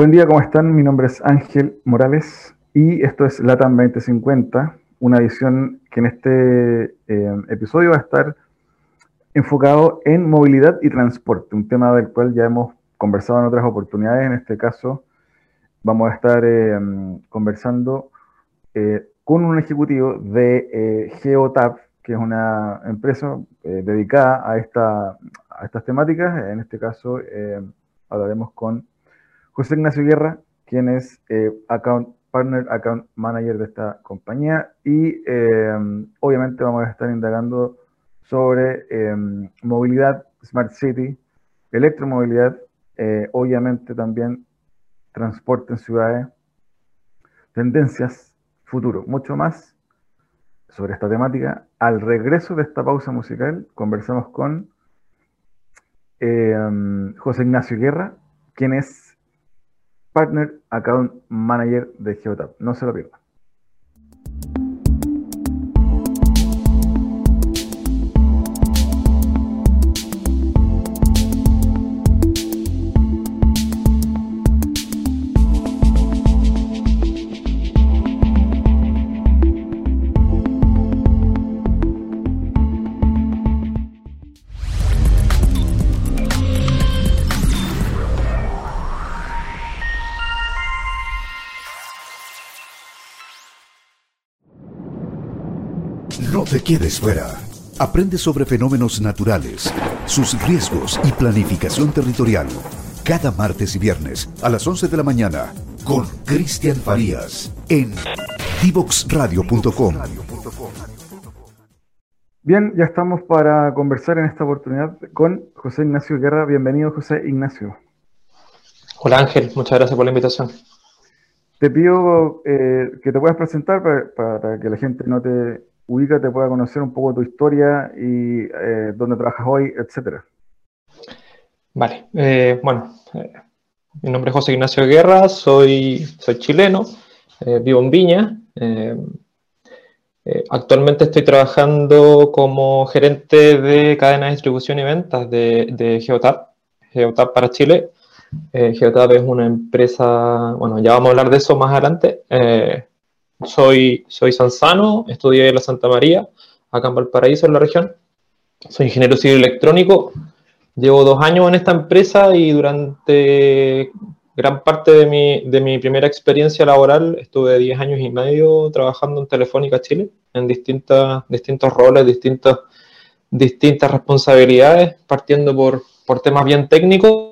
Buen día, ¿cómo están? Mi nombre es Ángel Morales y esto es LATAM 2050, una edición que en este eh, episodio va a estar enfocado en movilidad y transporte, un tema del cual ya hemos conversado en otras oportunidades. En este caso, vamos a estar eh, conversando eh, con un ejecutivo de GeoTap, que es una empresa dedicada a, esta, a estas temáticas. En este caso, hablaremos con José Ignacio Guerra, quien es eh, account, Partner Account Manager de esta compañía y eh, obviamente vamos a estar indagando sobre eh, movilidad, Smart City, electromovilidad, obviamente también transporte en ciudades, tendencias, futuro, mucho más sobre esta temática. Al regreso de esta pausa musical, conversamos con José Ignacio Guerra, quien es Partner Account Manager de Geotap. No se lo pierdan. Quedes fuera. Aprende sobre fenómenos naturales, sus riesgos y planificación territorial. Cada martes y viernes a las 11 de la mañana con Cristian Farías en divoxradio.com. Bien, ya estamos para conversar en esta oportunidad con José Ignacio Guerra. Bienvenido, José Ignacio. Hola Ángel, muchas gracias por la invitación. Te pido eh, que te puedas presentar para, que la gente no te ubícate, pueda conocer un poco tu historia y eh, dónde trabajas hoy, etcétera. Vale, eh, bueno, eh, mi nombre es José Ignacio Guerra, soy, soy chileno, vivo en Viña. actualmente estoy trabajando como gerente de cadena de distribución y ventas de, de Geotap, Geotap para Chile. Geotap es una empresa, bueno, ya vamos a hablar de eso más adelante soy, soy Sanzano, estudié en la Santa María, acá en Valparaíso, en la región. Soy ingeniero civil electrónico. Llevo dos años en esta empresa y durante gran parte de mi, de mi primera experiencia laboral estuve 10 años y medio trabajando en Telefónica Chile, en distintas, distintos roles, distintas, distintas responsabilidades, partiendo por, por temas bien técnicos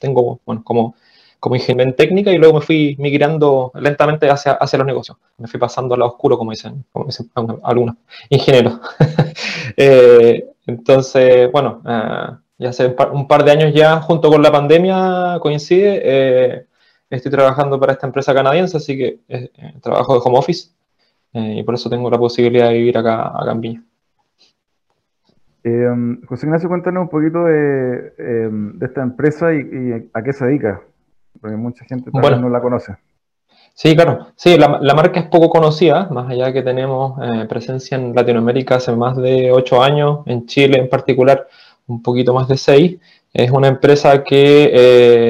tengo, bueno, como, como ingeniero en técnica y luego me fui migrando lentamente hacia, hacia los negocios. Me fui pasando al lado oscuro, como dicen, como dicen algunos ingenieros. Eh, entonces, bueno, eh, ya hace un par, de años ya, junto con la pandemia, coincide, eh, estoy trabajando para esta empresa canadiense, así que trabajo de home office y por eso tengo la posibilidad de vivir acá, acá en Viña. Eh, José Ignacio, cuéntanos un poquito de, em, esta empresa y, a qué se dedica, porque mucha gente no la conoce. Sí, claro. Sí, la, marca es poco conocida, más allá de que tenemos eh, presencia en Latinoamérica hace más de ocho años, en Chile en particular un poquito más de seis. Es una empresa que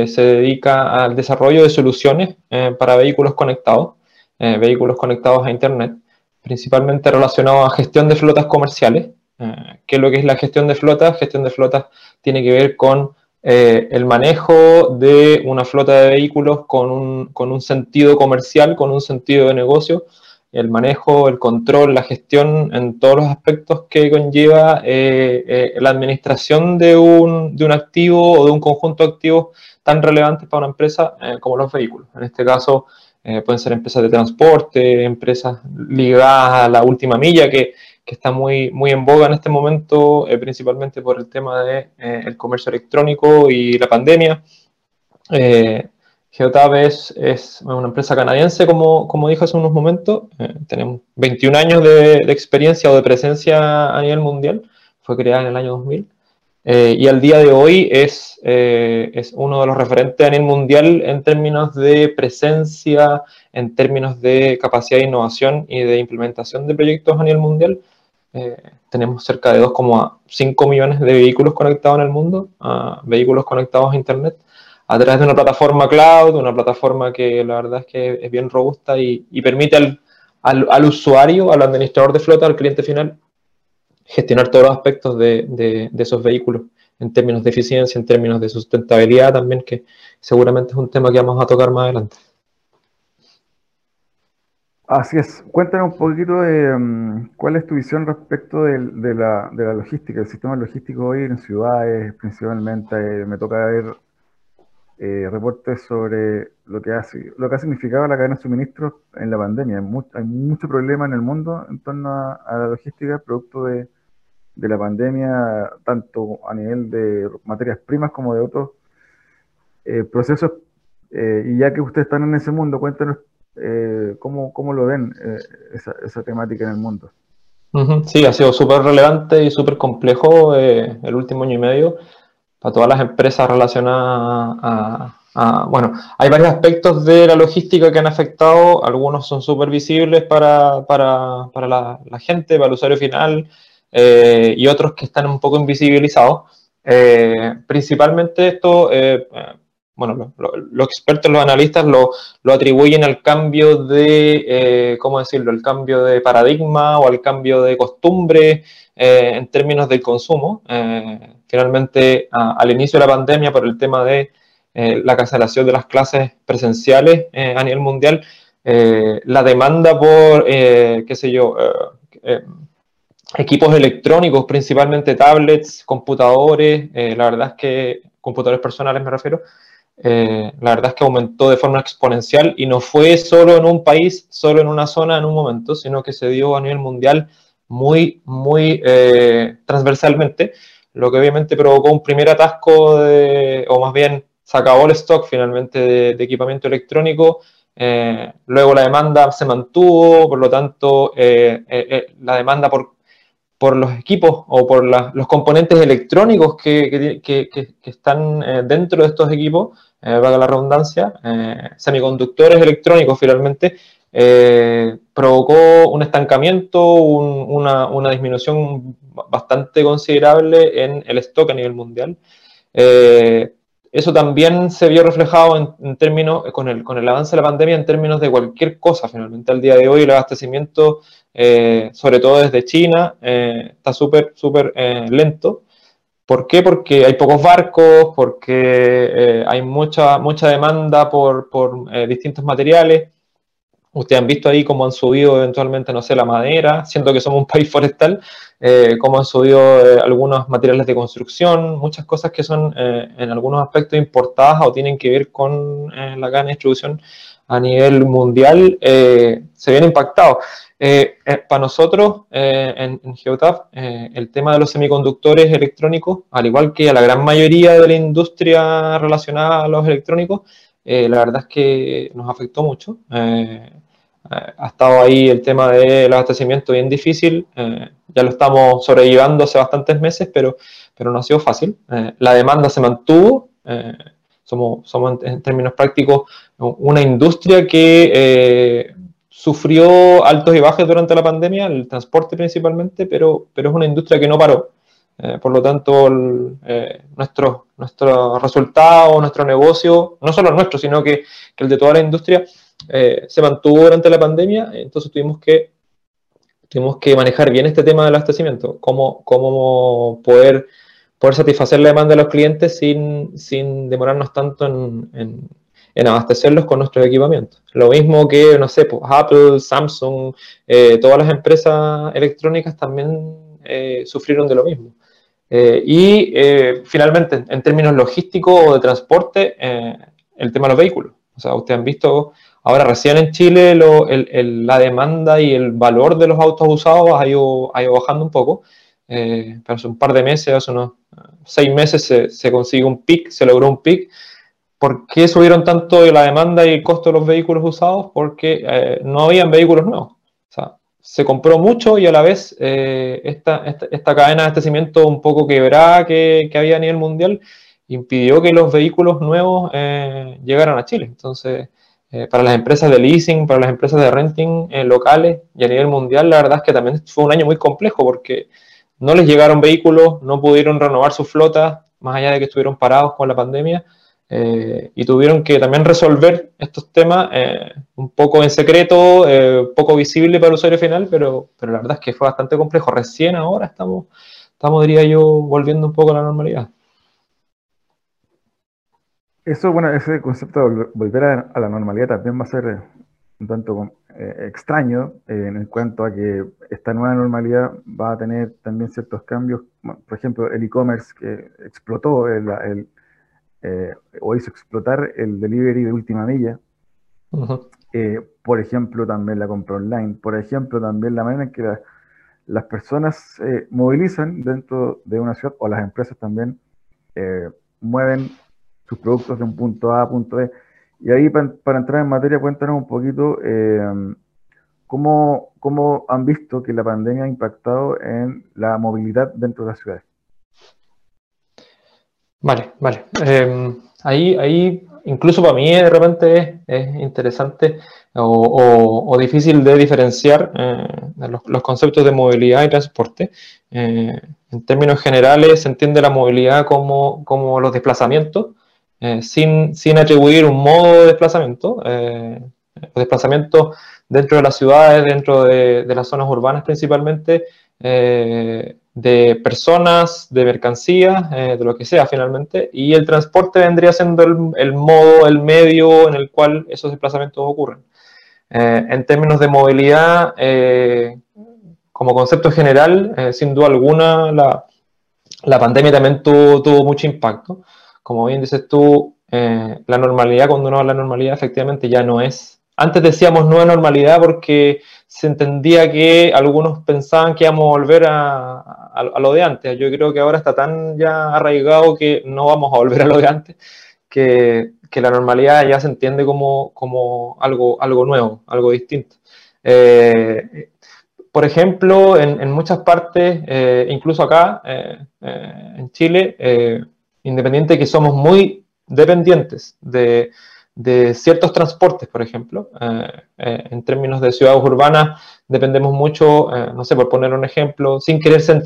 eh, se dedica al desarrollo de soluciones eh, para vehículos conectados, vehículos conectados a Internet, principalmente relacionados a gestión de flotas comerciales. Eh, ¿Qué es lo que es la gestión de flotas? Gestión de flotas tiene que ver con eh, el manejo de una flota de vehículos con un, sentido comercial, con un sentido de negocio, el manejo, el control, la gestión en todos los aspectos que conlleva eh, la administración de un, de un, activo o de un conjunto de activos tan relevantes para una empresa como los vehículos. En este caso, pueden ser empresas de transporte, empresas ligadas a la última milla que que está muy, muy en boga en este momento, eh, principalmente por el tema del de, eh, comercio electrónico y la pandemia. Eh, Geotab es, es, una empresa canadiense, como, como dije hace unos momentos. Eh, tenemos 21 años de, de, experiencia o de presencia a nivel mundial. Fue creada en el año 2000. Y al día de hoy es, es uno de los referentes a nivel mundial en términos de presencia, en términos de capacidad de innovación y de implementación de proyectos a nivel mundial. Tenemos cerca de 2,5 millones de vehículos conectados en el mundo, vehículos conectados a Internet, a través de una plataforma cloud, una plataforma que la verdad es que es bien robusta y, permite al, al, usuario, al administrador de flota, al cliente final, gestionar todos los aspectos de, de, esos vehículos en términos de eficiencia, en términos de sustentabilidad también, que seguramente es un tema que vamos a tocar más adelante. Así es. Cuéntanos un poquito de mm, cuál es tu visión respecto de, la, de, la, logística, el sistema logístico hoy en ciudades principalmente. Eh, me toca ver eh, reportes sobre lo que, ha, lo que ha significado la cadena de suministros en la pandemia. Hay, mucho problema en el mundo en torno a, la logística, producto de, la pandemia, tanto a nivel de materias primas como de otros eh, procesos. Eh, y ya que ustedes están en ese mundo, cuéntanos cómo, cómo, lo ven esa, esa, temática en el mundo. Sí, ha sido súper relevante y súper complejo el último año y medio para todas las empresas relacionadas a, bueno, hay varios aspectos de la logística que han afectado, algunos son súper visibles para, para, para la, gente, para el usuario final, eh, y otros que están un poco invisibilizados. Eh, principalmente esto, eh, bueno, los expertos, los analistas lo, lo, atribuyen al cambio de, ¿cómo decirlo?, el cambio de paradigma o al cambio de costumbre en términos del consumo. Finalmente, al inicio de la pandemia, por el tema de eh, la cancelación de las clases presenciales eh, a nivel mundial, eh, la demanda por, qué sé yo, equipos electrónicos, principalmente tablets, computadores, la verdad es que, computadores personales me refiero, la verdad es que aumentó de forma exponencial y no fue solo en un país, solo en una zona en un momento, sino que se dio a nivel mundial muy, muy transversalmente lo que obviamente provocó un primer atasco, de, o más bien se acabó el stock finalmente de, equipamiento electrónico, eh, luego la demanda se mantuvo, por lo tanto, eh, eh, la demanda por, por los equipos o por los componentes electrónicos que, que, que, están dentro de estos equipos, valga la redundancia, semiconductores electrónicos finalmente, eh, provocó un estancamiento, una, disminución bastante considerable en el stock a nivel mundial. Eh, eso también se vio reflejado en, términos, con el, con el, avance de la pandemia en términos de cualquier cosa. Finalmente, al día de hoy el abastecimiento, eh, sobre todo desde China, está súper, súper lento. ¿Por qué? Porque hay pocos barcos, porque hay mucha, mucha demanda por, por distintos materiales. Ustedes han visto ahí cómo han subido eventualmente, no sé, la madera, siendo que somos un país forestal, eh, cómo han subido eh, algunos materiales de construcción, muchas cosas que son eh, en algunos aspectos importadas o tienen que ver con la de distribución a nivel mundial, se ven impactados. Para nosotros, en, en Geotap, el tema de los semiconductores electrónicos, al igual que a la gran mayoría de la industria relacionada a los electrónicos, la verdad es que nos afectó mucho ha estado ahí el tema del abastecimiento bien difícil, eh, ya lo estamos sobrellevando hace bastantes meses, pero, pero no ha sido fácil. Eh, la demanda se mantuvo, eh, somos, somos en, términos prácticos una industria que sufrió altos y bajos durante la pandemia, el transporte principalmente, pero, pero es una industria que no paró. por lo tanto, nuestro, nuestro resultado, nuestro negocio, no solo el nuestro, sino que, el de toda la industria, eh, se mantuvo durante la pandemia, entonces tuvimos que, tuvimos que manejar bien este tema del abastecimiento, cómo, cómo poder, poder satisfacer la demanda de los clientes sin, sin demorarnos tanto en, abastecerlos con nuestros equipamientos. Lo mismo que, no sé, pues, Apple, Samsung, eh, todas las empresas electrónicas también eh, sufrieron de lo mismo. y finalmente, en términos logísticos o de transporte, el tema de los vehículos. O sea, ustedes han visto Ahora, recién en Chile la demanda y el valor de los autos usados ha ido, bajando un poco, eh, pero hace un par de meses, hace unos seis meses se, se consigue un pic, se logró un pic. ¿Por qué subieron tanto la demanda y el costo de los vehículos usados? Porque eh, no habían vehículos nuevos. O sea, se compró mucho y a la vez eh, esta, cadena de abastecimiento un poco quebrada que, había a nivel mundial impidió que los vehículos nuevos llegaran a Chile. Entonces, para las empresas de leasing, para las empresas de renting locales y a nivel mundial, la verdad es que también fue un año muy complejo porque no les llegaron vehículos, no pudieron renovar sus flotas, más allá de que estuvieron parados con la pandemia, eh, y tuvieron que también resolver estos temas eh, un poco en secreto, eh, poco visible para el usuario final, pero, pero la verdad es que fue bastante complejo. Recién ahora estamos, estamos, diría yo, volviendo un poco a la normalidad. Eso, bueno, ese concepto de volver a, la normalidad también va a ser un tanto extraño en cuanto a que esta nueva normalidad va a tener también ciertos cambios. Por ejemplo, el e-commerce que explotó el eh, o hizo explotar el delivery de última milla. Eh, por ejemplo, también la compra online. Por ejemplo, también la manera en que las personas se movilizan dentro de una ciudad o las empresas también eh, mueven sus productos de un punto A a punto B. Y ahí, para, entrar en materia, cuéntanos un poquito cómo, cómo han visto que la pandemia ha impactado en la movilidad dentro de las ciudades. Vale, vale. Em, ahí, ahí, incluso para mí de repente es, interesante o, difícil de diferenciar eh, los, conceptos de movilidad y transporte. Eh, en términos generales se entiende la movilidad como, como los desplazamientos, eh, sin, sin, atribuir un modo de desplazamiento. los desplazamientos dentro de las ciudades, dentro de, de las zonas urbanas principalmente, de personas, de mercancías, eh, de lo que sea finalmente, y el transporte vendría siendo el, modo, el medio en el cual esos desplazamientos ocurren. Eh, en términos de movilidad, eh, como concepto general, sin duda alguna, la, la pandemia también tuvo, mucho impacto. Como bien dices tú, la normalidad, cuando uno habla de normalidad, efectivamente ya no es antes decíamos nueva normalidad porque se entendía que algunos pensaban que íbamos a volver a, lo de antes. Yo creo que ahora está tan ya arraigado que no vamos a volver a lo de antes, que, la normalidad ya se entiende como, algo nuevo, algo distinto. Eh, por ejemplo, en, muchas partes, eh, incluso acá eh, en Chile, independiente que somos muy dependientes de, de ciertos transportes, por ejemplo. Eh, eh, en términos de ciudades urbanas, dependemos mucho, eh, no sé, por poner un ejemplo, sin querer ser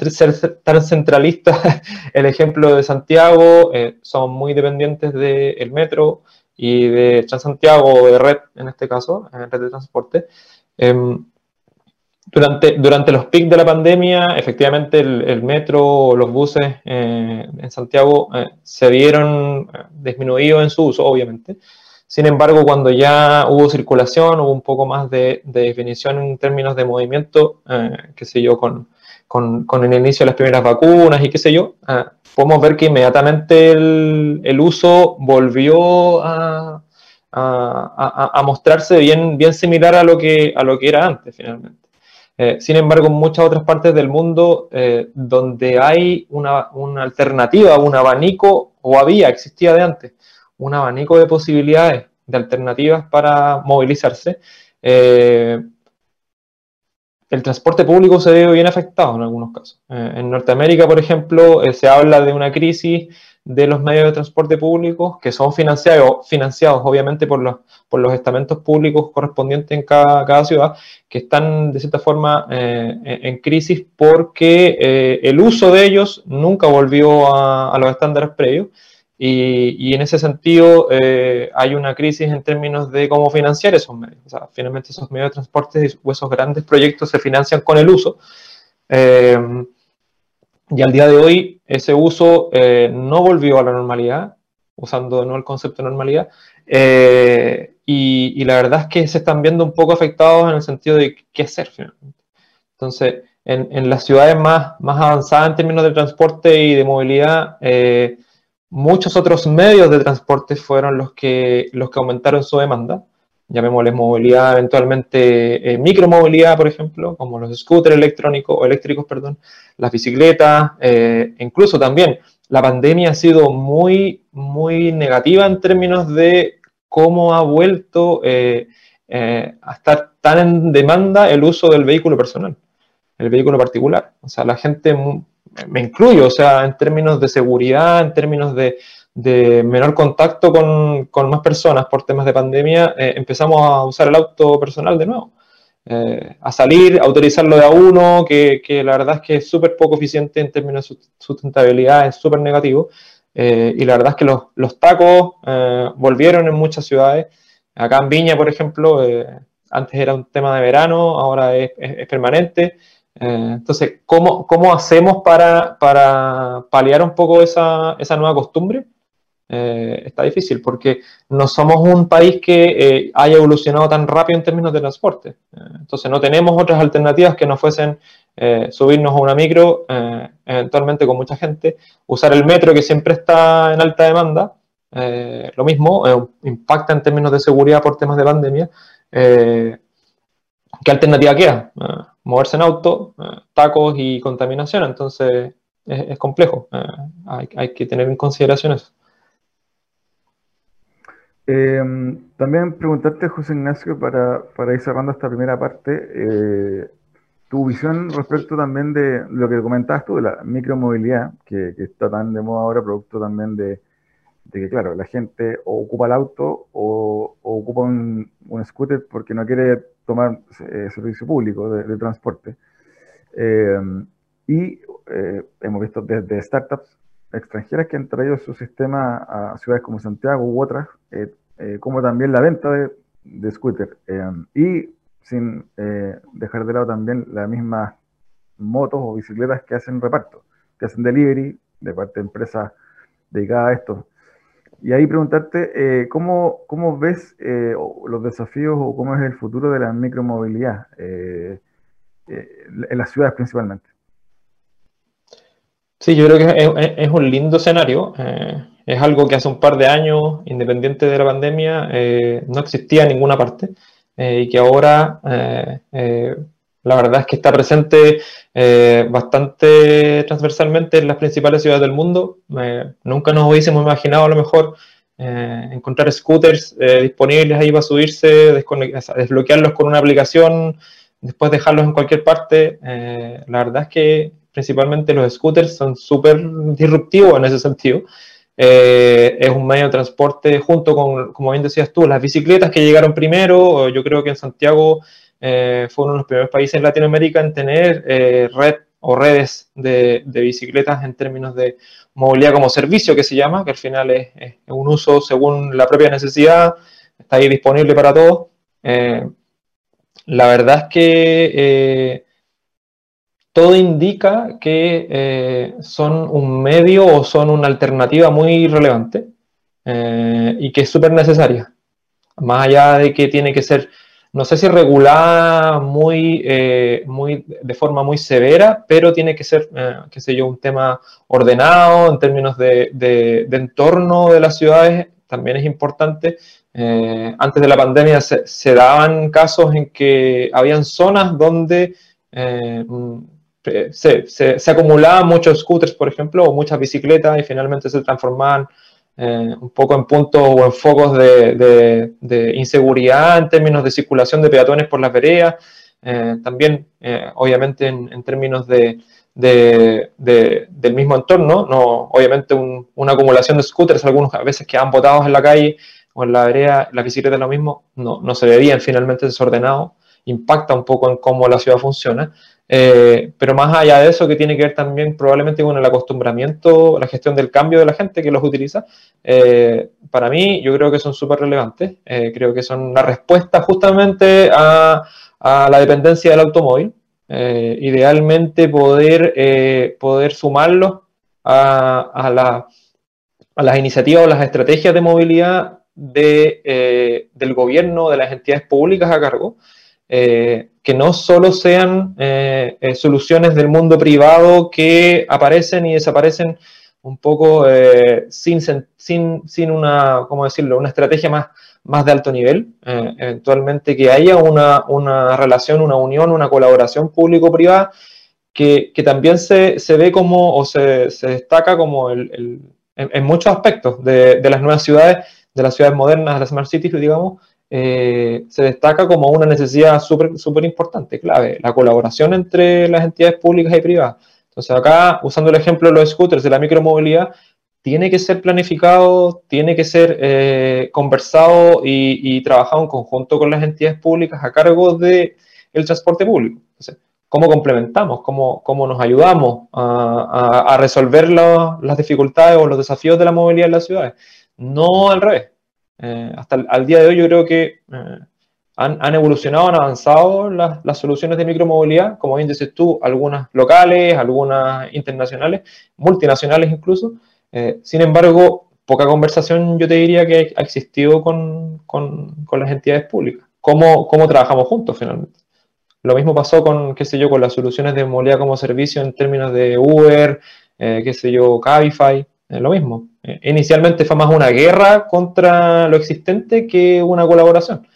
tan centralista, el ejemplo de Santiago, son muy dependientes del metro y de Transantiago de red, en este caso, red de transporte. Em, durante, durante los pics de la pandemia, efectivamente el, metro o los buses en Santiago se vieron disminuidos en su uso, obviamente. Sin embargo, cuando ya hubo circulación, hubo un poco más de, definición en términos de movimiento, eh, qué sé yo, con, el inicio de las primeras vacunas y qué sé yo, eh, podemos ver que inmediatamente el, uso volvió a, a, mostrarse bien, bien similar a lo, que, a lo que era antes, finalmente. Eh, sin embargo, en muchas otras partes del mundo donde hay una, una, alternativa, un abanico, o había, existía de antes, un abanico de posibilidades, de alternativas para movilizarse, eh, el transporte público se ve bien afectado en algunos casos. Eh, en Norteamérica, por ejemplo, eh, se habla de una crisis de los medios de transporte públicos que son financiados, financiados obviamente por los, por los estamentos públicos correspondientes en cada, ciudad, que están de cierta forma en crisis porque el uso de ellos nunca volvió a, a los estándares previos y, en ese sentido eh, hay una crisis en términos de cómo financiar esos medios. O sea, finalmente esos medios de transporte o esos grandes proyectos se financian con el uso. Eh, y al día de hoy ese uso eh, no volvió a la normalidad, usando no el concepto de normalidad. Y, la verdad es que se están viendo un poco afectados en el sentido de qué hacer finalmente. Entonces, en, en las ciudades más, más avanzadas en términos de transporte y de movilidad, Muchos otros medios de transporte fueron los que, los que aumentaron su demanda, llamémosles movilidad, eventualmente eh, micromovilidad, por ejemplo, como los scooters electrónicos, o eléctricos, perdón, las bicicletas, eh, incluso también la pandemia ha sido muy, muy negativa en términos de cómo ha vuelto eh, a estar tan en demanda el uso del vehículo personal, el vehículo particular. O sea, la gente me incluyo, o sea, en términos de seguridad, en términos de, menor contacto con, con, más personas por temas de pandemia, eh, empezamos a usar el auto personal de nuevo. Eh, a salir, a utilizarlo de a uno, que, que la verdad es que es súper poco eficiente en términos de sustentabilidad, es súper negativo. Eh, y la verdad es que los, los tacos volvieron en muchas ciudades. Acá en Viña, por ejemplo, antes era un tema de verano, ahora es, es, permanente. Entonces, ¿cómo, ¿cómo, hacemos para, paliar un poco esa, nueva costumbre? Eh, está difícil porque no somos un país que eh, haya evolucionado tan rápido en términos de transporte. Eh, entonces no tenemos otras alternativas que no fuesen subirnos a una micro, eventualmente con mucha gente, usar el metro que siempre está en alta demanda. lo mismo, impacta en términos de seguridad por temas de pandemia. ¿Qué alternativa queda? Moverse en auto, tacos y contaminación. Entonces es, complejo. Hay, hay que tener en consideración eso. Em, también preguntarte, José Ignacio, para, ir cerrando esta primera parte, eh, tu visión respecto también de lo que comentabas tú, de la micromovilidad, que, que está tan de moda ahora, producto también de, que, claro, la gente o ocupa el auto o, ocupa un, scooter porque no quiere tomar eh, servicio público de, transporte. Em, y eh, hemos visto desde startups extranjeras que han traído su sistema a ciudades como Santiago u otras, eh, eh, como también la venta de, de scooter. Eh, y sin dejar de lado también las mismas motos o bicicletas que hacen reparto, que hacen delivery de parte de empresas dedicadas a esto. Y ahí preguntarte, ¿cómo, ¿cómo, ves los desafíos o cómo es el futuro de la micromovilidad en las ciudades principalmente? Sí, yo creo que es, un lindo escenario. Eh, es algo que hace un par de años, independiente de la pandemia, eh, no existía en ninguna parte eh, y que ahora la verdad es que está presente bastante transversalmente en las principales ciudades del mundo. nunca nos hubiésemos imaginado a lo mejor encontrar scooters disponibles ahí para subirse, desbloquearlos con una aplicación, después dejarlos en cualquier parte. la verdad es que principalmente los scooters, son súper disruptivos en ese sentido. Eh, es un medio de transporte junto con, como bien decías tú, las bicicletas que llegaron primero. Yo creo que en Santiago eh, fue uno de los primeros países en Latinoamérica en tener eh, red o redes de, bicicletas en términos de movilidad como servicio, que se llama, que al final es, un uso según la propia necesidad, está ahí disponible para todos. la verdad es que todo indica que eh, son un medio o son una alternativa muy relevante eh, y que es súper necesaria. Más allá de que tiene que ser, no sé si regulada muy, eh, muy, de forma muy severa, pero tiene que ser, qué sé yo, un tema ordenado en términos de, de, entorno de las ciudades, también es importante. antes de la pandemia se, se, daban casos en que habían zonas donde se, se, acumulaban muchos scooters, por ejemplo, o muchas bicicletas y finalmente se transformaban eh, un poco en puntos o en focos de, inseguridad en términos de circulación de peatones por las veredas, eh, también eh, obviamente en, términos de, del mismo entorno, no, obviamente una acumulación de scooters, algunos a veces quedan botados en la calle o en la vereda, la bicicleta es lo mismo, no, no se veían finalmente desordenados, impacta un poco en cómo la ciudad funciona. Eh, pero más allá de eso, que tiene que ver también probablemente con el acostumbramiento, la gestión del cambio de la gente que los utiliza, eh, para mí yo creo que son súper relevantes. Eh, creo que son una respuesta justamente a, la dependencia del automóvil. idealmente poder, poder sumarlos a, la, a, las iniciativas o las estrategias de movilidad de, del gobierno, de las entidades públicas a cargo. Eh, que no solo sean eh, eh, soluciones del mundo privado que aparecen y desaparecen un poco sin, sin, sin, una, ¿cómo decirlo?, una estrategia más, más de alto nivel, eventualmente que haya una, una, relación, una unión, una colaboración público-privada que, que, también se, se, ve como o se, se destaca como el, el, en, muchos aspectos de, de las nuevas ciudades, de las ciudades modernas, de las smart cities, digamos, eh, se destaca como una necesidad súper super importante, clave, la colaboración entre las entidades públicas y privadas. Entonces acá, usando el ejemplo de los scooters, de la micromovilidad, tiene que ser planificado, tiene que ser eh, conversado y, trabajado en conjunto con las entidades públicas a cargo del el transporte público. ¿Cómo complementamos? ¿Cómo, cómo nos ayudamos a, resolver las dificultades o los desafíos de la movilidad en las ciudades? No al revés. Eh, hasta el, día de hoy yo creo que eh, han, evolucionado, han avanzado las, soluciones de micromovilidad, como bien dices tú, algunas locales, algunas internacionales, multinacionales incluso. Eh, sin embargo, poca conversación yo te diría que ha existido con, las entidades públicas. ¿Cómo, ¿Cómo, trabajamos juntos finalmente? Lo mismo pasó con, qué sé yo, con las soluciones de movilidad como servicio en términos de Uber, qué sé yo, Cabify, lo mismo. inicialmente fue más una guerra contra lo existente que una colaboración.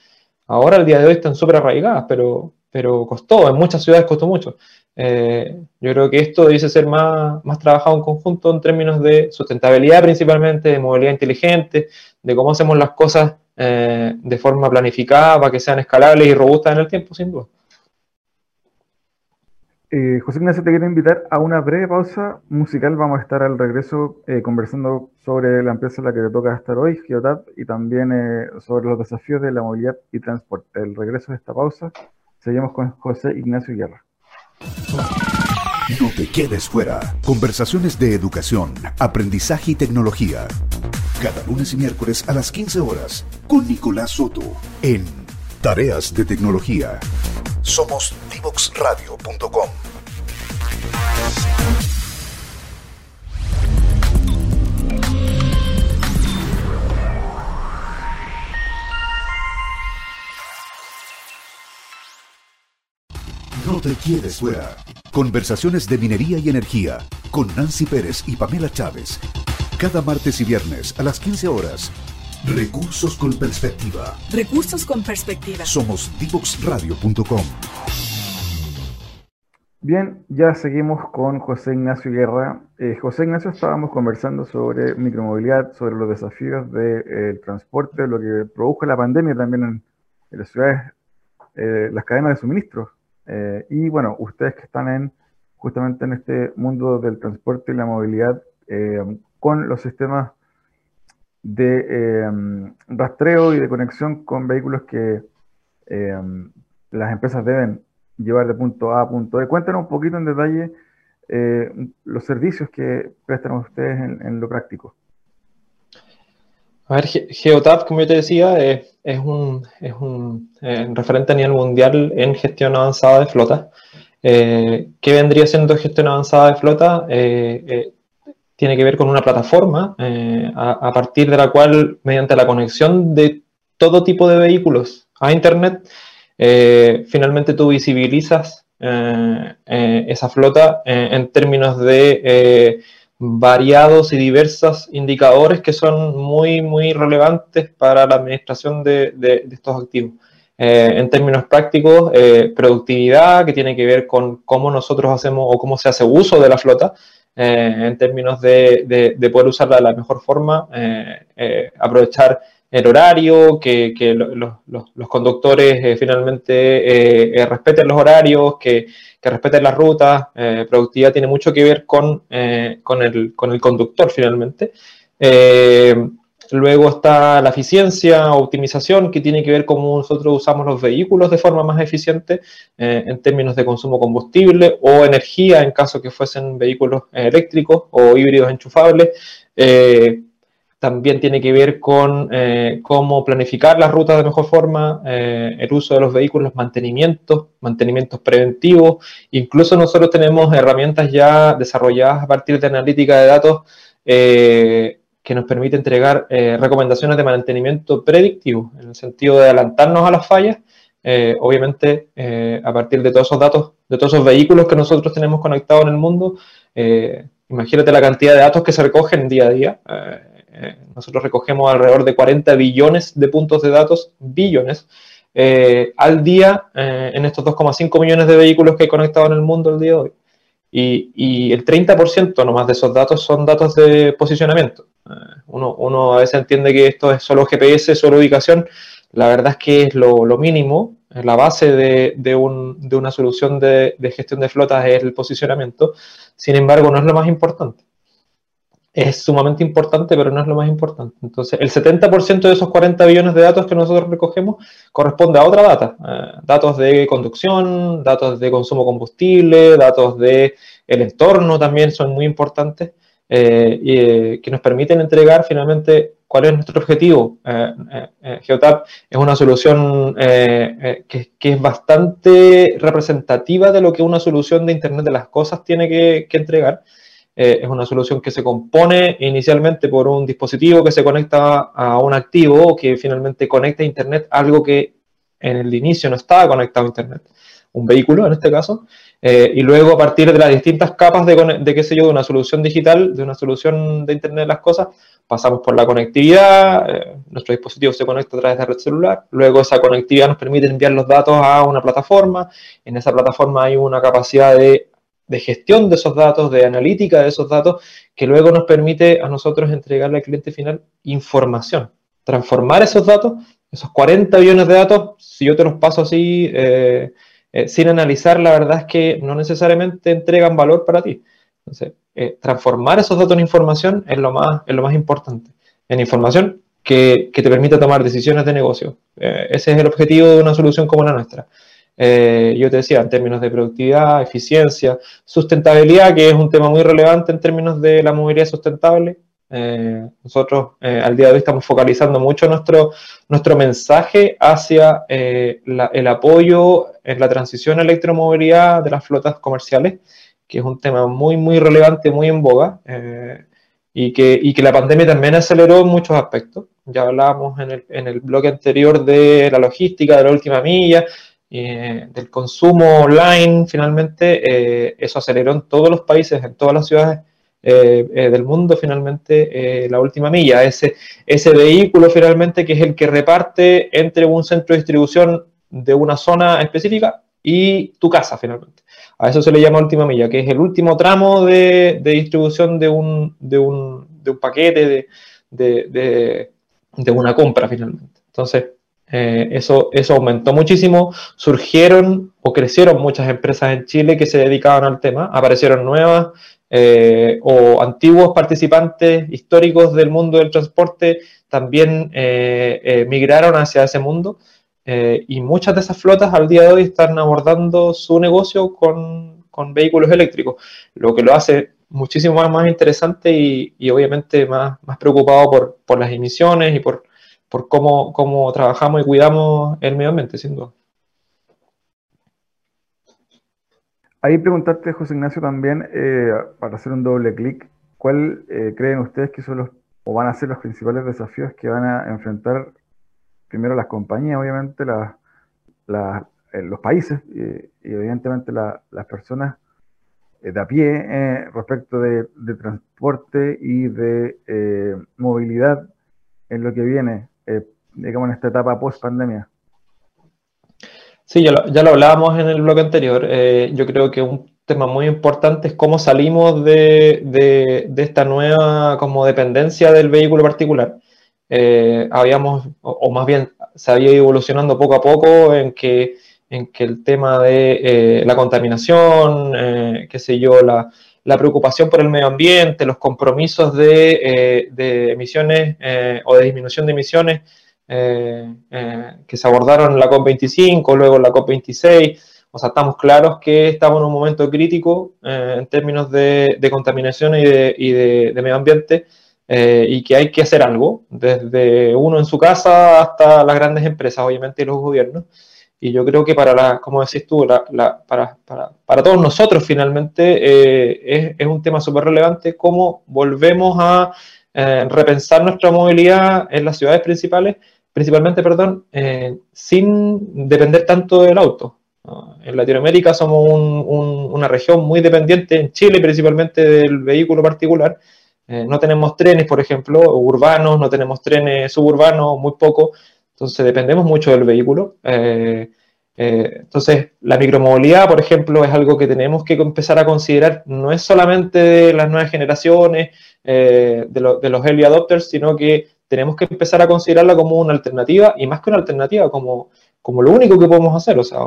Ahora, el día de hoy, están súper arraigadas, pero, pero costó, en muchas ciudades costó mucho. Eh, yo creo que esto debe ser más, más trabajado en conjunto en términos de sustentabilidad principalmente, de movilidad inteligente, de cómo hacemos las cosas eh, de forma planificada para que sean escalables y robustas en el tiempo, sin duda. Eh, José Ignacio, te quiero invitar a una breve pausa musical. Vamos a estar al regreso eh, conversando sobre la empresa en la que te toca estar hoy, Geotap, y también eh, sobre los desafíos de la movilidad y transporte. El regreso de esta pausa, seguimos con José Ignacio Guerra. No te quedes fuera. Conversaciones de educación, aprendizaje y tecnología. Cada lunes y miércoles a las 15 horas con Nicolás Soto en Tareas de Tecnología. Somos divoxradio.com. No te quieres fuera. Conversaciones de minería y energía con Nancy Pérez y Pamela Chávez. Cada martes y viernes a las 15 horas. Recursos con perspectiva. Recursos con perspectiva. Somos divoxradio.com. Bien, ya seguimos con José Ignacio Guerra. Eh, José Ignacio, estábamos conversando sobre micromovilidad, sobre los desafíos del eh, transporte, lo que produjo la pandemia también en, las ciudades, eh, las cadenas de suministro. y bueno, ustedes que están en justamente en este mundo del transporte y la movilidad, con los sistemas de rastreo y de conexión con vehículos que las empresas deben llevar de punto A a punto B. Cuéntanos un poquito en detalle eh, los servicios que prestan ustedes en, lo práctico. A ver, Geotap, como yo te decía, es, un, es un eh, referente a nivel mundial en gestión avanzada de flota. Eh, ¿Qué vendría siendo gestión avanzada de flota? Tiene que ver con una plataforma a, partir de la cual, mediante la conexión de todo tipo de vehículos a Internet, eh, finalmente tú visibilizas eh, eh, esa flota en términos de variados y diversos indicadores que son muy, muy relevantes para la administración de, estos activos. en términos prácticos, productividad, que tiene que ver con cómo nosotros hacemos o cómo se hace uso de la flota, en términos de, de, poder usarla de la mejor forma, aprovechar el horario, que, los, conductores eh, finalmente eh, eh, respeten los horarios, que, respeten las rutas. productividad tiene mucho que ver con, con, el, conductor finalmente. Luego está la eficiencia, optimización, que tiene que ver cómo nosotros usamos los vehículos de forma más eficiente en términos de consumo combustible o energía en caso que fuesen vehículos eléctricos o híbridos enchufables también tiene que ver con eh, cómo planificar las rutas de mejor forma, eh, el uso de los vehículos, mantenimientos, mantenimientos preventivos. Incluso nosotros tenemos herramientas ya desarrolladas a partir de analítica de datos eh, que nos permite entregar recomendaciones de mantenimiento predictivo, en el sentido de adelantarnos a las fallas, obviamente a partir de todos esos datos, de todos esos vehículos que nosotros tenemos conectados en el mundo. imagínate la cantidad de datos que se recogen día a día eh, nosotros recogemos alrededor de 40 billones de puntos de datos, billones, eh, al día eh, en estos 2,5 millones de vehículos que hay conectados en el mundo el día de hoy. Y, el 30% nomás de esos datos son datos de posicionamiento. Uno, a veces entiende que esto es solo GPS, solo ubicación. La verdad es que es lo, mínimo, la base de, una solución de, de, gestión de flotas es el posicionamiento. Sin embargo, no es lo más importante. Es sumamente importante, pero no es lo más importante. Entonces, el 70% de esos 40 billones de datos que nosotros recogemos corresponde a otra data. Eh, datos de conducción, datos de consumo combustible, datos de el entorno también son muy importantes eh, y eh, que nos permiten entregar finalmente cuál es nuestro objetivo. Geotap es una solución que, que, es bastante representativa de lo que una solución de Internet de las Cosas tiene que, que entregar eh, es una solución que se compone inicialmente por un dispositivo que se conecta a un activo que finalmente conecta a Internet, algo que en el inicio no estaba conectado a Internet, un vehículo en este caso, eh, y luego a partir de las distintas capas de, de, qué sé yo, de una solución digital, de una solución de Internet de las cosas, pasamos por la conectividad, eh, nuestro dispositivo se conecta a través de red celular, luego esa conectividad nos permite enviar los datos a una plataforma, en esa plataforma hay una capacidad de de gestión de esos datos, de analítica de esos datos, que luego nos permite a nosotros entregarle al cliente final información, transformar esos datos, esos 40 billones de datos, si yo te los paso así, eh, eh, sin analizar, la verdad es que no necesariamente entregan valor para ti. Entonces, eh, transformar esos datos en información es lo más, es lo más importante, en información que, que te permite tomar decisiones de negocio. ese es el objetivo de una solución como la nuestra. Eh, yo te decía, en términos de productividad, eficiencia, sustentabilidad, que es un tema muy relevante en términos de la movilidad sustentable. Eh, nosotros eh, al día de hoy estamos focalizando mucho nuestro, nuestro mensaje hacia el apoyo en la transición a electromovilidad de las flotas comerciales, que es un tema muy, muy relevante, muy en boga, y, que, y que la pandemia también aceleró en muchos aspectos. Ya hablábamos en el, en el bloque anterior de la logística, de la última milla, eh, del consumo online, finalmente, eh, eso aceleró en todos los países, en todas las ciudades eh, del mundo, finalmente, la última milla, ese, ese vehículo finalmente que es el que reparte entre un centro de distribución de una zona específica y tu casa, finalmente. A eso se le llama última milla, que es el último tramo de, de distribución de un, de un, de un paquete, de, de, una compra, finalmente. Entonces, eh, eso, eso aumentó muchísimo. Surgieron o crecieron muchas empresas en Chile que se dedicaban al tema. Aparecieron nuevas eh, o antiguos participantes históricos del mundo del transporte también eh, migraron hacia ese mundo. y muchas de esas flotas al día de hoy están abordando su negocio con, con vehículos eléctricos, lo que lo hace muchísimo más, más interesante y, y obviamente más, más preocupado por, por las emisiones y por por cómo, cómo trabajamos y cuidamos el medio ambiente, sin duda. Ahí preguntarte, José Ignacio, también, eh, para hacer un doble clic, ¿cuál eh, creen ustedes que son los, o van a ser los principales desafíos que van a enfrentar primero las compañías, obviamente, eh, los países y, evidentemente las personas de a pie respecto de, transporte y de movilidad en lo que viene? Eh, digamos, en esta etapa post-pandemia? Sí, ya lo, ya lo, hablábamos en el bloque anterior. Eh, yo creo que un tema muy importante es cómo salimos de, de, esta nueva como dependencia del vehículo particular. Eh, habíamos, o, más bien se había ido evolucionando poco a poco en que, en que el tema de la contaminación, qué sé yo, la, la preocupación por el medio ambiente, los compromisos de, eh, emisiones eh, o de disminución de emisiones eh, que se abordaron en la COP25, luego en la COP26. O sea, estamos claros que estamos en un momento crítico en términos de, contaminación y, de, medio ambiente y que hay que hacer algo, desde uno en su casa hasta las grandes empresas, obviamente, y los gobiernos. Y yo creo que para la, como decís tú, la, para, para, para, todos nosotros finalmente eh, es, es, un tema súper relevante cómo volvemos a eh, repensar nuestra movilidad en las ciudades principales, principalmente, perdón, eh, sin depender tanto del auto. En Latinoamérica somos un, una región muy dependiente, en Chile principalmente del vehículo particular. no tenemos trenes, por ejemplo, urbanos, no tenemos trenes suburbanos, muy poco. Entonces dependemos mucho del vehículo. Eh, eh, entonces la micromovilidad, por ejemplo, es algo que tenemos que empezar a considerar. No es solamente de las nuevas generaciones, eh, de, los early adopters, sino que tenemos que empezar a considerarla como una alternativa y más que una alternativa, como, como lo único que podemos hacer. O sea,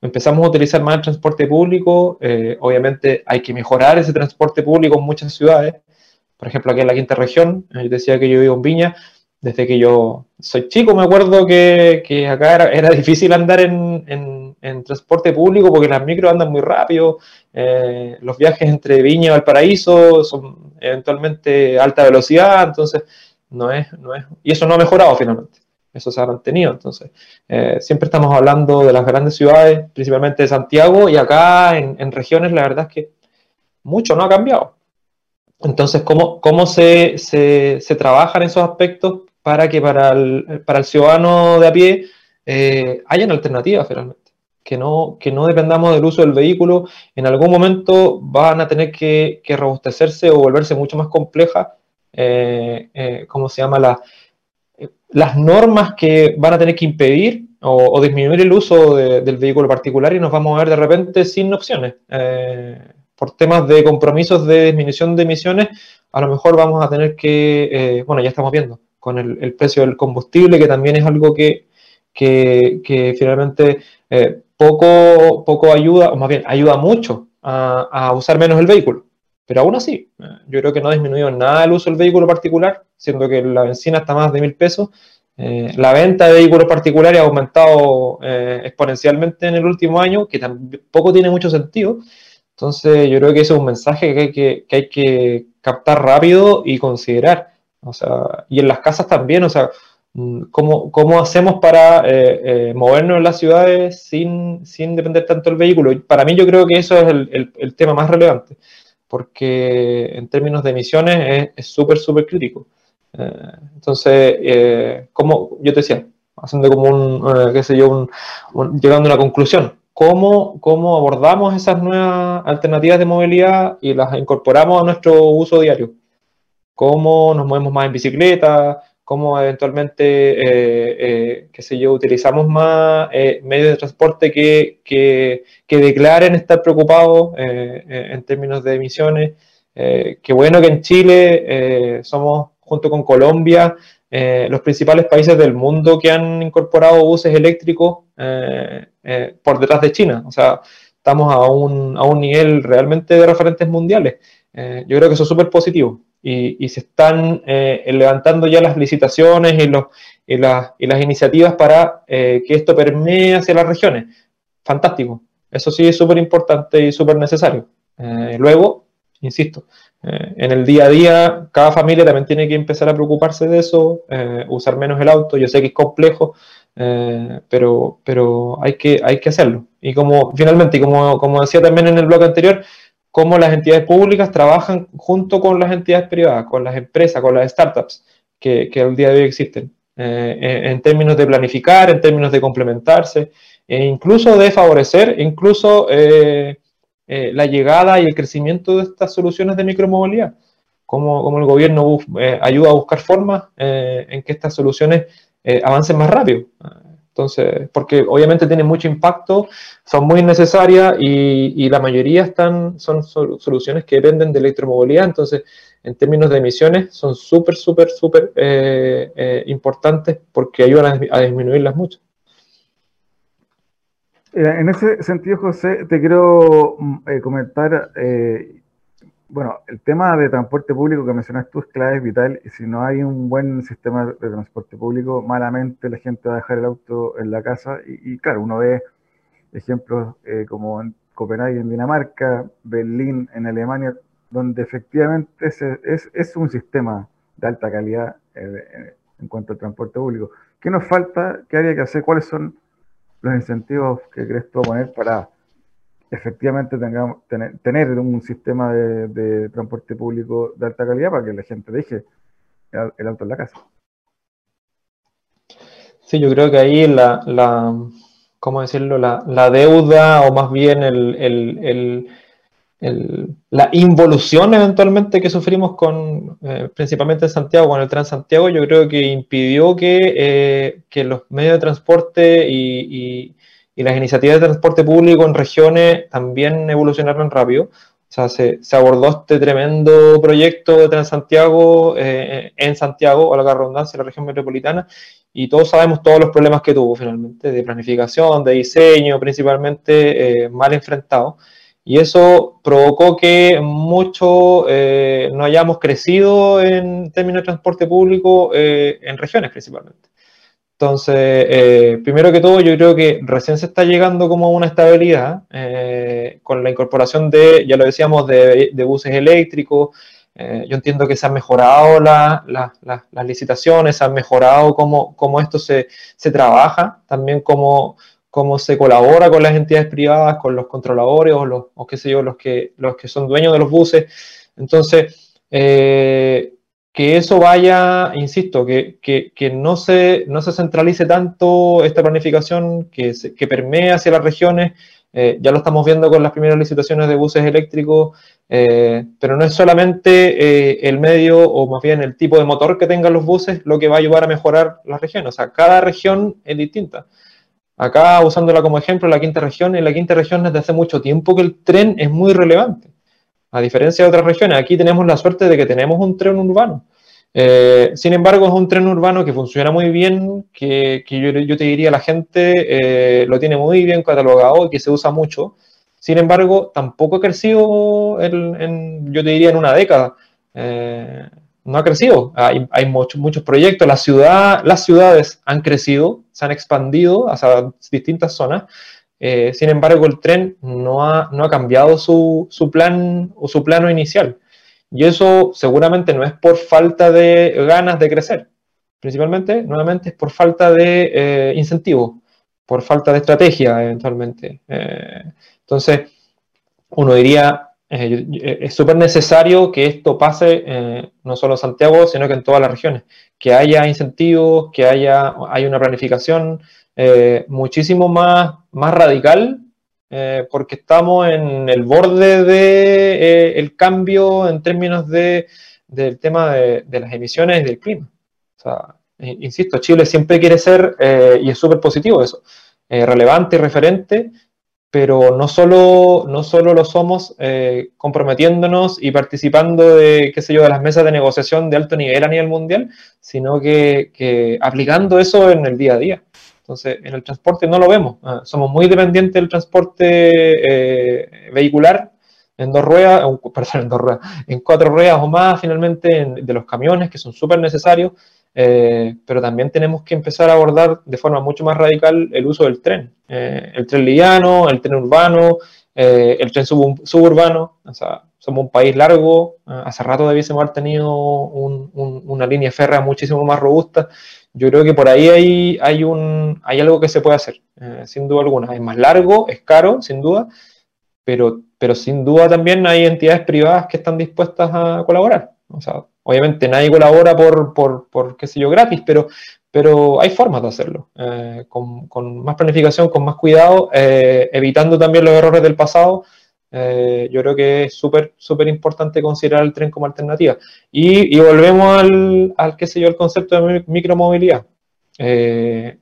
empezamos a utilizar más el transporte público. obviamente hay que mejorar ese transporte público en muchas ciudades por ejemplo, aquí en la quinta región, yo decía que yo vivo en Viña, desde que yo soy chico me acuerdo que, que acá era, difícil andar en, en, transporte público porque las micros andan muy rápido, eh, los viajes entre Viña y Valparaíso son eventualmente alta velocidad, entonces no es, no es, y eso no ha mejorado finalmente, eso se ha mantenido, entonces eh, siempre estamos hablando de las grandes ciudades, principalmente de Santiago, y acá en, en regiones la verdad es que mucho no ha cambiado. Entonces, ¿cómo, cómo se, se, se trabajan esos aspectos para que para el, para el ciudadano de a pie eh, hayan alternativas finalmente? Que no, que no dependamos del uso del vehículo. En algún momento van a tener que, que robustecerse o volverse mucho más complejas, eh, eh, ¿cómo se llama? La, las normas que van a tener que impedir o, disminuir el uso de, del vehículo particular y nos vamos a ver de repente sin opciones. Eh, por temas de compromisos de disminución de emisiones, a lo mejor vamos a tener que, eh, bueno, ya estamos viendo, con el, precio del combustible, que también es algo que, que, finalmente eh, poco, poco ayuda, o más bien ayuda mucho a, usar menos el vehículo. Pero aún así, eh, yo creo que no ha disminuido nada el uso del vehículo particular, siendo que la benzina está más de mil pesos. Eh, la venta de vehículos particulares ha aumentado exponencialmente en el último año, que tampoco tiene mucho sentido. Entonces, yo creo que ese es un mensaje que hay que, que, hay que captar rápido y considerar. O sea, y en las casas también, o sea, mm, ¿cómo, cómo hacemos para eh, eh, movernos en las ciudades sin, sin, depender tanto del vehículo? Para mí yo creo que eso es el, el, tema más relevante, porque en términos de emisiones es súper, súper crítico. Eh, entonces, eh, como yo te decía, haciendo como un, eh, qué sé yo, un, un, llegando a una conclusión, cómo, cómo abordamos esas nuevas alternativas de movilidad y las incorporamos a nuestro uso diario. Cómo nos movemos más en bicicleta, cómo eventualmente, eh, eh, qué sé yo, utilizamos más eh, medios de transporte que, que, declaren estar preocupados en términos de emisiones. qué bueno que en Chile somos, junto con Colombia, los principales países del mundo que han incorporado buses eléctricos por detrás de China. O sea, estamos a un, a un nivel realmente de referentes mundiales. Eh, yo creo que eso es súper positivo. Y, se están eh, levantando ya las licitaciones y, los, y, la, y las iniciativas para que esto permee hacia las regiones. Fantástico. Eso sí es súper importante y súper necesario. luego, insisto, eh, en el día a día, cada familia también tiene que empezar a preocuparse de eso, eh, usar menos el auto. Yo sé que es complejo, eh, pero, pero hay, que, hay que hacerlo. Y como finalmente, como, como decía también en el blog anterior, cómo las entidades públicas trabajan junto con las entidades privadas, con las empresas, con las startups que, al día de hoy existen, eh, en términos de planificar, en términos de complementarse, e incluso de favorecer, incluso eh, eh, la llegada y el crecimiento de estas soluciones de micromovilidad, cómo, cómo el gobierno ayuda a buscar formas en que estas soluciones avancen más rápido. Entonces, porque obviamente tienen mucho impacto, son muy necesarias y, y la mayoría están, son soluciones que dependen de electromovilidad, entonces en términos de emisiones son súper, súper, súper eh, eh, importantes porque ayudan a, disminuirlas mucho. Eh, en ese sentido, José, te quiero mm, comentar, eh, bueno, el tema de transporte público que mencionas tú es clave, es vital, y si no hay un buen sistema de transporte público, malamente la gente va a dejar el auto en la casa, y, y claro, uno ve ejemplos eh, como en Copenhague, en Dinamarca, Berlín, en Alemania, donde efectivamente es, es, es un sistema de alta calidad eh, en cuanto al transporte público. ¿Qué nos falta? ¿Qué habría que hacer? ¿Cuáles son los incentivos que crees tú poner para efectivamente tengamos, tener, tener un sistema de, de, transporte público de alta calidad para que la gente deje el, auto en la casa. Sí, yo creo que ahí la, la ¿cómo decirlo? La, la, deuda o más bien el, el, el, la involución eventualmente que sufrimos con, eh, principalmente en Santiago, con el Transantiago, yo creo que impidió que, eh, que los medios de transporte y, y, las iniciativas de transporte público en regiones también evolucionaran rápido. O sea, se, se abordó este tremendo proyecto de Transantiago eh, en Santiago, a la redundancia, la región metropolitana, y todos sabemos todos los problemas que tuvo finalmente, de planificación, de diseño, principalmente eh, mal enfrentado y eso provocó que mucho eh, no hayamos crecido en términos de transporte público eh, en regiones principalmente. Entonces, eh, primero que todo, yo creo que recién se está llegando como a una estabilidad con la incorporación de, ya lo decíamos, de, buses eléctricos. yo entiendo que se han mejorado las licitaciones, se han mejorado cómo, cómo esto se, se trabaja, también cómo cómo se colabora con las entidades privadas, con los controladores o, los, qué sé yo, los que, los que son dueños de los buses. Entonces, eh, que eso vaya, insisto, que, no, se, no se centralice tanto esta planificación, que, que permee hacia las regiones. Eh, ya lo estamos viendo con las primeras licitaciones de buses eléctricos, eh, pero no es solamente el medio o más bien el tipo de motor que tengan los buses lo que va a ayudar a mejorar las regiones. O sea, cada región es distinta. Acá, usándola como ejemplo, la quinta región, en la quinta región desde hace mucho tiempo que el tren es muy relevante. A diferencia de otras regiones, aquí tenemos la suerte de que tenemos un tren urbano. Eh, sin embargo, es un tren urbano que funciona muy bien, que, yo, te diría la gente eh, lo tiene muy bien catalogado y que se usa mucho. Sin embargo, tampoco ha crecido, en, yo te diría, en una década. Eh, no ha crecido. Hay, muchos, muchos proyectos. Las ciudades han crecido, se han expandido hacia distintas zonas. Eh, sin embargo, el tren no ha, no ha cambiado su, su, plan o su plano inicial. Y eso seguramente no es por falta de ganas de crecer. Principalmente, nuevamente, es por falta de eh, incentivo, por falta de estrategia, eventualmente. Eh, entonces, uno diría, es súper necesario que esto pase eh, no solo en Santiago, sino que en todas las regiones, que haya incentivos, que haya, una planificación muchísimo más, más radical, porque estamos en el borde del el cambio en términos de, del tema de, de, las emisiones del clima. Insisto, Chile siempre quiere ser, y es súper positivo eso, relevante y referente pero no solo, no solo lo somos eh, comprometiéndonos y participando de, qué sé yo, de las mesas de negociación de alto nivel a nivel mundial, sino que, aplicando eso en el día a día. Entonces, en el transporte no lo vemos. Ah, somos muy dependientes del transporte eh, vehicular en dos ruedas, perdón, en cuatro ruedas o más, finalmente, de los camiones, que son súper necesarios, eh, pero también tenemos que empezar a abordar de forma mucho más radical el uso del tren. Eh, el tren liviano, el tren urbano, el tren suburbano. O sea, somos un país largo, hace rato debiésemos haber tenido una línea férrea muchísimo más robusta. Yo creo que por ahí hay, algo que se puede hacer, sin duda alguna. Es más largo, es caro, sin duda, pero, sin duda también hay entidades privadas que están dispuestas a colaborar. O sea, Obviamente nadie colabora por, por, por yo, gratis, pero, hay formas de hacerlo, eh, con, con, más planificación, con más cuidado, eh, evitando también los errores del pasado. Eh, yo creo que es súper, súper importante considerar el tren como alternativa. Y, volvemos al, al, qué sé yo, el concepto de micromovilidad. E,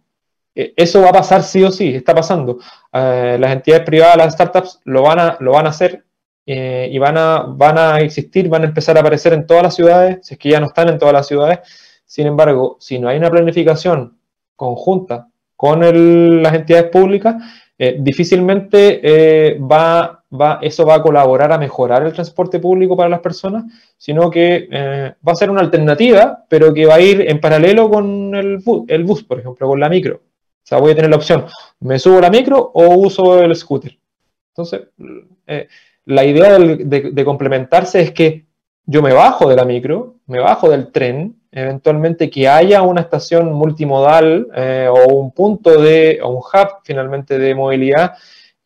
eso va a pasar sí o sí, está pasando. las entidades privadas, las startups, lo van a, lo van a hacer eh, y van a, van a existir, van a empezar a aparecer en todas las ciudades, si es que ya no están en todas las ciudades. Sin embargo, si no hay una planificación conjunta con las entidades públicas, eh, difícilmente eh, va, va, eso va a colaborar a mejorar el transporte público para las personas, sino que va a ser una alternativa, pero que va a ir en paralelo con el bus, por ejemplo, con la micro. O sea, voy a tener la opción, ¿me subo la micro o uso el scooter? Entonces, la idea de, complementarse es que yo me bajo de la micro, me bajo del tren, eventualmente que haya una estación multimodal eh, o un punto de, o un hub finalmente de movilidad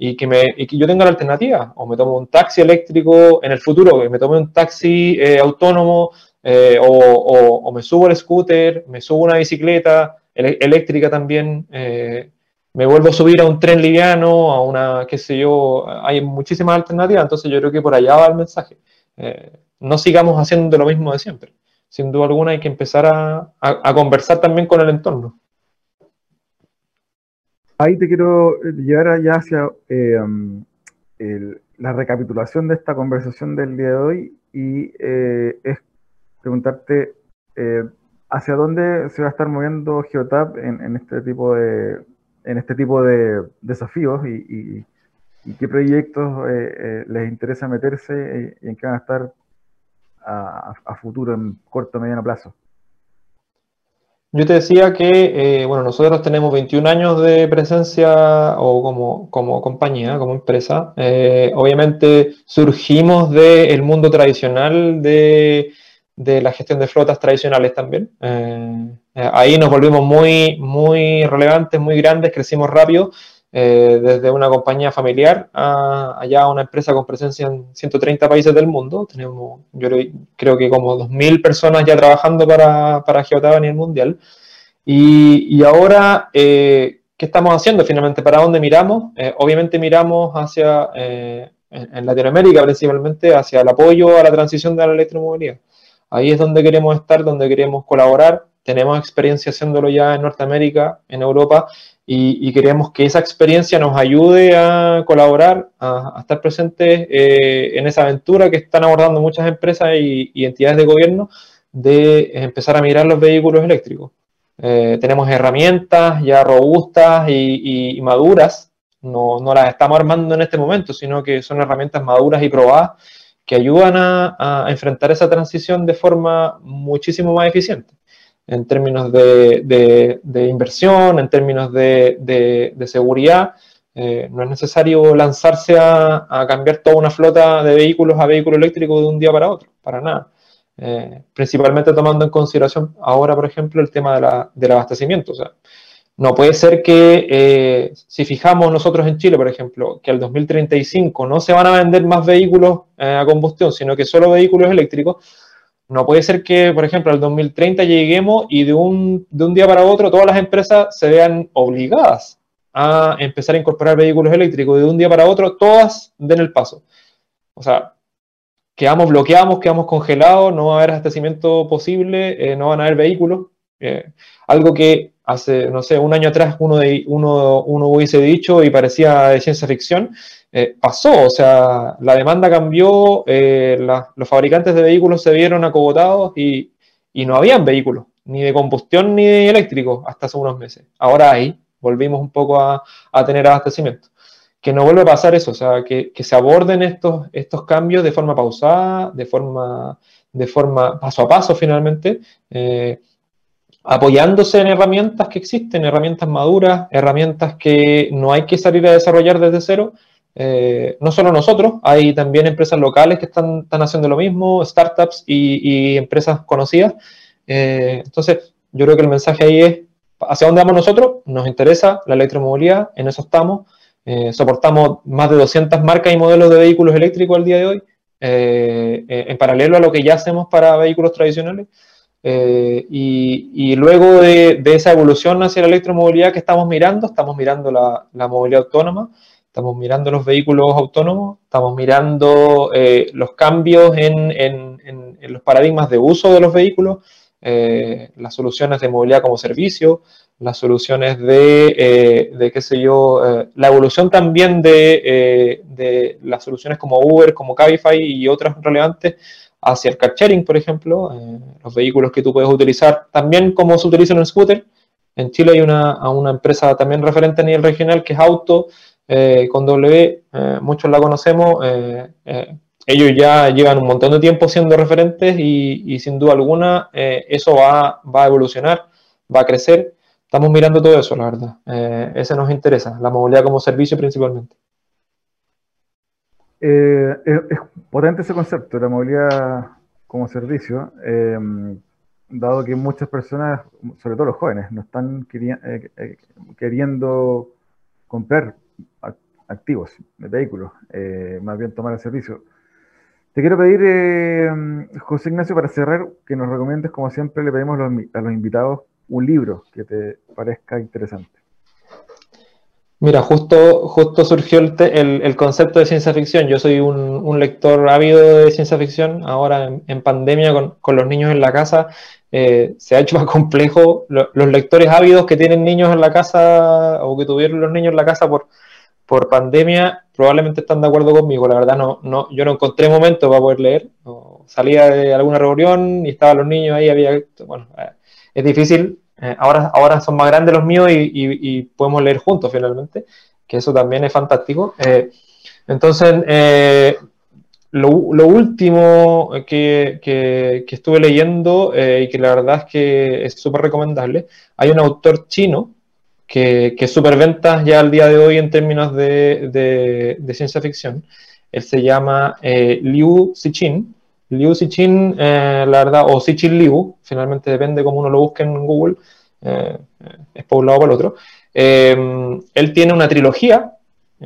y que, me, que yo tenga la alternativa, o me tomo un taxi eléctrico en el futuro, que me tome un taxi eh, autónomo, eh, o, me subo al scooter, me subo una bicicleta eléctrica también, me vuelvo a subir a un tren liviano, a una, qué sé yo, hay muchísimas alternativas, entonces yo creo que por allá va el mensaje. Eh, no sigamos haciendo lo mismo de siempre. Sin duda alguna hay que empezar a, conversar también con el entorno. Ahí te quiero llevar ya hacia eh, um, la recapitulación de esta conversación del día de hoy y eh, es preguntarte hacia dónde se va a estar moviendo Geotab en este tipo de, en este tipo de desafíos y, qué proyectos les interesa meterse y en qué van a estar a, futuro, en corto mediano plazo. Yo te decía que, eh, bueno, nosotros tenemos 21 años de presencia o como, como compañía, como empresa. Eh, obviamente surgimos del mundo tradicional de, de, la gestión de flotas tradicionales también. Eh, ahí nos volvimos muy, muy relevantes, muy grandes, crecimos rápido eh, desde una compañía familiar a allá una empresa con presencia en 130 países del mundo. Tenemos, yo creo que como 2.000 personas ya trabajando para, para Geotab a nivel mundial. Y, y ahora, eh, ¿qué estamos haciendo finalmente? ¿Para dónde miramos? Eh, obviamente miramos hacia, en, en, Latinoamérica principalmente, hacia el apoyo a la transición de la electromovilidad. Ahí es donde queremos estar, donde queremos colaborar. Tenemos experiencia haciéndolo ya en Norteamérica, en Europa, y, queremos que esa experiencia nos ayude a colaborar, a, estar presentes eh, en esa aventura que están abordando muchas empresas y, entidades de gobierno de empezar a mirar los vehículos eléctricos. Eh, tenemos herramientas ya robustas y, maduras, no, las estamos armando en este momento, sino que son herramientas maduras y probadas que ayudan a enfrentar esa transición de forma muchísimo más eficiente en términos de, inversión, en términos de, seguridad. Eh, no es necesario lanzarse a, cambiar toda una flota de vehículos a vehículo eléctrico de un día para otro, para nada. Eh, principalmente tomando en consideración ahora, por ejemplo, el tema del abastecimiento. O sea, no puede ser que eh, si fijamos nosotros en Chile, por ejemplo, que al 2035 no se van a vender más vehículos a combustión, sino que solo vehículos eléctricos, no puede ser que, por ejemplo, al 2030 lleguemos y de un, de un día para otro todas las empresas se vean obligadas a empezar a incorporar vehículos eléctricos. De un día para otro, todas den el paso. O sea, quedamos bloqueados, quedamos congelados, no va a haber abastecimiento posible, eh, no van a haber vehículos. Eh, algo que hace, no sé, un año atrás uno, de, uno, uno hubiese dicho y parecía de ciencia ficción, eh, pasó, o sea, la demanda cambió, eh, los fabricantes de vehículos se vieron acogotados y, y, no habían vehículos, ni de combustión ni de eléctrico, hasta hace unos meses. Ahora hay, volvimos un poco a, a tener abastecimiento. Que no vuelva a pasar eso, o sea, que, que, se aborden estos, estos cambios de forma pausada, de forma, de forma paso a paso finalmente, eh, apoyándose en herramientas que existen, herramientas maduras, herramientas que no hay que salir a desarrollar desde cero, eh, no solo nosotros, hay también empresas locales que están, haciendo lo mismo, startups y, empresas conocidas. Eh, entonces, yo creo que el mensaje ahí es, ¿hacia dónde vamos nosotros? Nos interesa la electromovilidad, en eso estamos. Eh, soportamos más de 200 marcas y modelos de vehículos eléctricos al día de hoy, en paralelo a lo que ya hacemos para vehículos tradicionales. Y, luego de, esa evolución hacia la electromovilidad que estamos mirando, estamos mirando la, movilidad autónoma, Estamos mirando los vehículos autónomos, estamos mirando eh, los cambios en, los paradigmas de uso de los vehículos, eh, las soluciones de movilidad como servicio, las soluciones de, eh, de qué sé yo, la evolución también de, de, las soluciones como Uber, como Cabify y otras relevantes hacia el car sharing, por ejemplo, los vehículos que tú puedes utilizar también como se utiliza en scooter. En Chile hay una, una empresa también referente a nivel regional que es Auto, eh, con W, eh, muchos la conocemos, eh, ellos ya llevan un montón de tiempo siendo referentes y, sin duda alguna eso va, va, a evolucionar, va a crecer. Estamos mirando todo eso, la verdad. ese nos interesa, la movilidad como servicio principalmente. Es, potente ese concepto, la movilidad como servicio, dado que muchas personas, sobre todo los jóvenes, no están queriendo comprar activos, vehículos, eh, más bien tomar el servicio. Te quiero pedir, eh, José Ignacio, para cerrar, que nos recomiendes, como siempre le pedimos a los invitados, un libro que te parezca interesante. Mira, justo, justo surgió el, concepto de ciencia ficción. Yo soy un, lector ávido de ciencia ficción. Ahora, en, pandemia, con, los niños en la casa, eh, se ha hecho más complejo. los lectores ávidos que tienen niños en la casa o que tuvieron los niños en la casa por, por pandemia probablemente están de acuerdo conmigo. La verdad, no, no, yo no encontré momento para poder leer. salía de alguna reunión y estaban los niños ahí, había. Bueno, eh, es difícil. Eh, ahora, ahora son más grandes los míos y, podemos leer juntos finalmente, que eso también es fantástico. Eh, Entonces, eh, lo, último que, estuve leyendo y que la verdad es que es súper recomendable, hay un autor chino que, que superventas ya al día de hoy en términos de, ciencia ficción. Él se llama Liu Xichin. Liu Xichin, la verdad, o Xichin Liu, finalmente depende cómo uno lo busque en Google, es por un lado o por el otro. él tiene una trilogía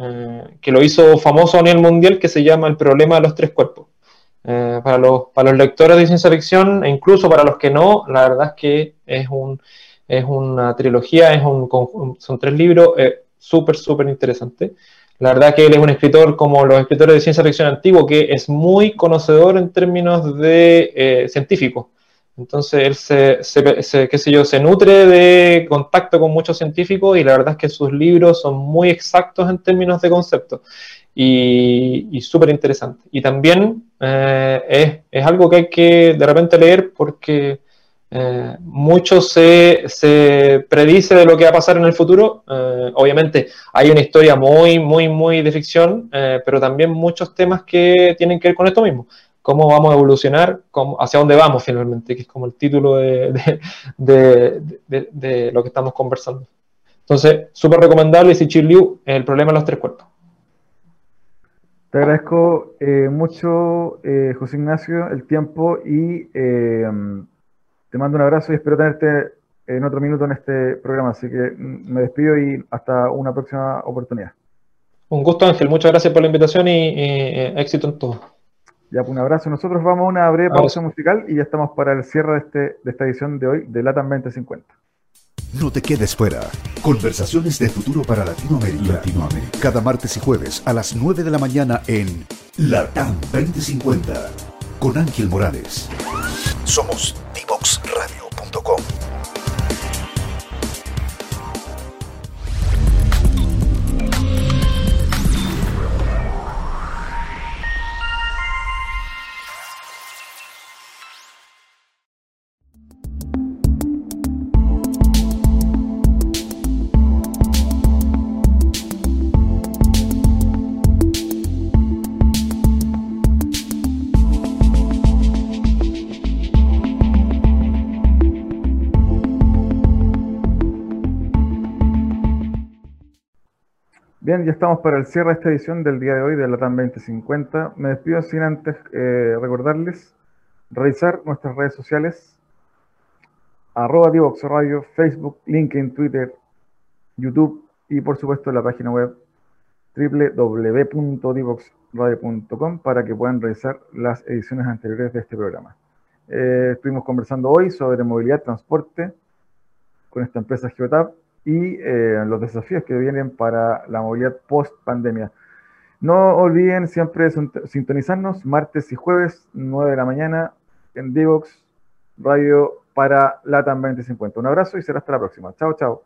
eh, que lo hizo famoso a nivel mundial, que se llama El problema de los tres cuerpos. Eh, para, los, para los lectores de ciencia ficción e incluso para los que no, la verdad es que es, un, es una trilogía, es un, son tres libros eh, súper, súper interesantes. La verdad que él es un escritor como los escritores de ciencia ficción antiguo, que es muy conocedor en términos de científicos. Entonces él se, qué sé yo, se nutre de contacto con muchos científicos y la verdad es que sus libros son muy exactos en términos de conceptos y, súper interesantes. Y también eh, es, algo que hay que de repente leer porque eh, mucho se, predice de lo que va a pasar en el futuro. Eh, obviamente hay una historia muy, muy, muy de ficción, pero también muchos temas que tienen que ver con esto mismo cómo vamos a evolucionar, hacia dónde vamos finalmente, que es como el título de, lo que estamos conversando. Entonces, súper recomendable si Liu, El problema de los tres cuerpos. Te agradezco eh, mucho, eh, José Ignacio, el tiempo y eh, te mando un abrazo y espero tenerte en otro minuto en este programa. Así que mm, me despido y hasta una próxima oportunidad. Un gusto, Ángel. Muchas gracias por la invitación y éxito en todo. Ya, pues un abrazo. Nosotros vamos a una breve pausa musical y ya estamos para el cierre de, este, de esta edición de hoy de LATAM 2050. No te quedes fuera. Conversaciones de futuro para Latinoamérica. Latinoamérica. Cada martes y jueves a las 9 de la mañana en LATAM 2050 con Ángel Morales. Somos divoxradio.com. Bien, ya estamos para el cierre de esta edición del día de hoy de la TAM 2050. Me despido sin antes eh, recordarles revisar nuestras redes sociales, arroba Divox Radio, Facebook, LinkedIn, Twitter, YouTube y por supuesto la página web www.divoxradio.com para que puedan revisar las ediciones anteriores de este programa. Eh, estuvimos conversando hoy sobre movilidad, transporte con esta empresa Geotab y eh, los desafíos que vienen para la movilidad post pandemia. No olviden siempre sintonizarnos martes y jueves, 9 de la mañana, en Divox Radio para LATAM 2050. Un abrazo y será hasta la próxima. Chao, chao.